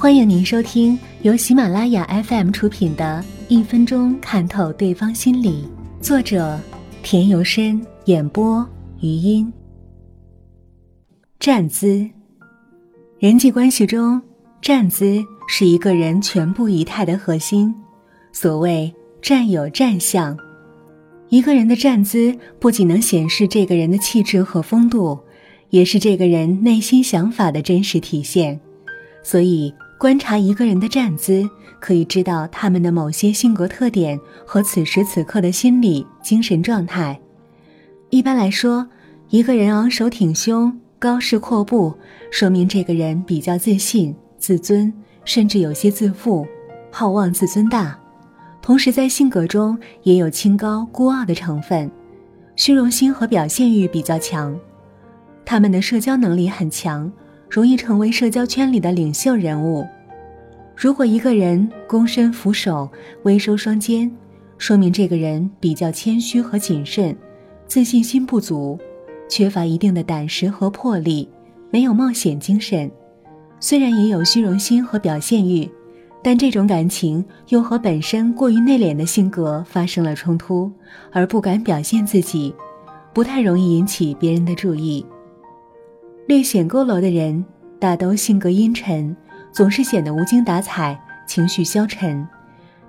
欢迎您收听由喜马拉雅 FM 出品的《一分钟看透对方心理》，作者田由深，演播余音。站姿，人际关系中，站姿是一个人全部仪态的核心。所谓“站有站相”，一个人的站姿不仅能显示这个人的气质和风度，也是这个人内心想法的真实体现。所以。观察一个人的站姿，可以知道他们的某些性格特点和此时此刻的心理精神状态。一般来说，一个人昂首挺胸、高势阔步，说明这个人比较自信、自尊，甚至有些自负、好望自尊大。同时，在性格中也有清高孤傲的成分，虚荣心和表现欲比较强。他们的社交能力很强。容易成为社交圈里的领袖人物。如果一个人躬身俯首、微收双肩，说明这个人比较谦虚和谨慎，自信心不足，缺乏一定的胆识和魄力，没有冒险精神。虽然也有虚荣心和表现欲，但这种感情又和本身过于内敛的性格发生了冲突，而不敢表现自己，不太容易引起别人的注意。略显佝偻的人，大都性格阴沉，总是显得无精打采，情绪消沉。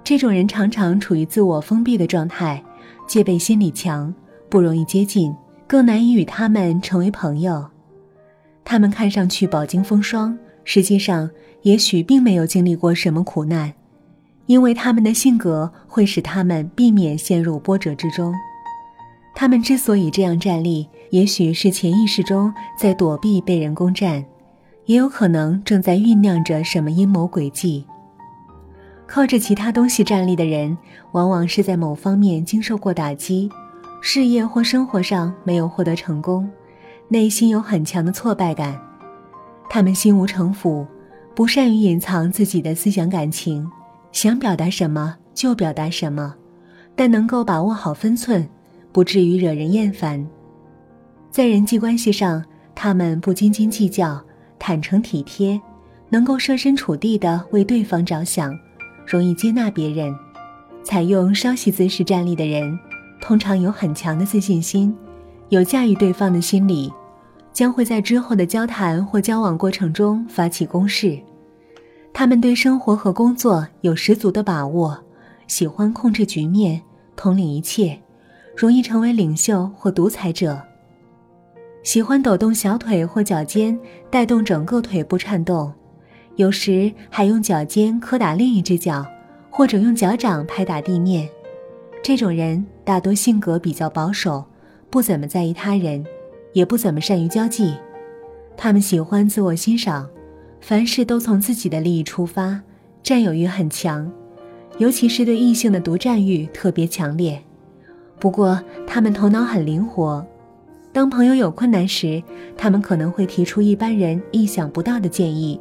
这种人常常处于自我封闭的状态，戒备心理强，不容易接近，更难以与他们成为朋友。他们看上去饱经风霜，实际上也许并没有经历过什么苦难，因为他们的性格会使他们避免陷入波折之中。他们之所以这样站立，也许是潜意识中在躲避被人攻占，也有可能正在酝酿着什么阴谋诡计。靠着其他东西站立的人，往往是在某方面经受过打击，事业或生活上没有获得成功，内心有很强的挫败感。他们心无城府，不善于隐藏自己的思想感情，想表达什么就表达什么，但能够把握好分寸。不至于惹人厌烦，在人际关系上，他们不斤斤计较，坦诚体贴，能够设身处地的为对方着想，容易接纳别人。采用稍息姿势站立的人，通常有很强的自信心，有驾驭对方的心理，将会在之后的交谈或交往过程中发起攻势。他们对生活和工作有十足的把握，喜欢控制局面，统领一切。容易成为领袖或独裁者。喜欢抖动小腿或脚尖，带动整个腿部颤动，有时还用脚尖磕打另一只脚，或者用脚掌拍打地面。这种人大多性格比较保守，不怎么在意他人，也不怎么善于交际。他们喜欢自我欣赏，凡事都从自己的利益出发，占有欲很强，尤其是对异性的独占欲特别强烈。不过，他们头脑很灵活。当朋友有困难时，他们可能会提出一般人意想不到的建议，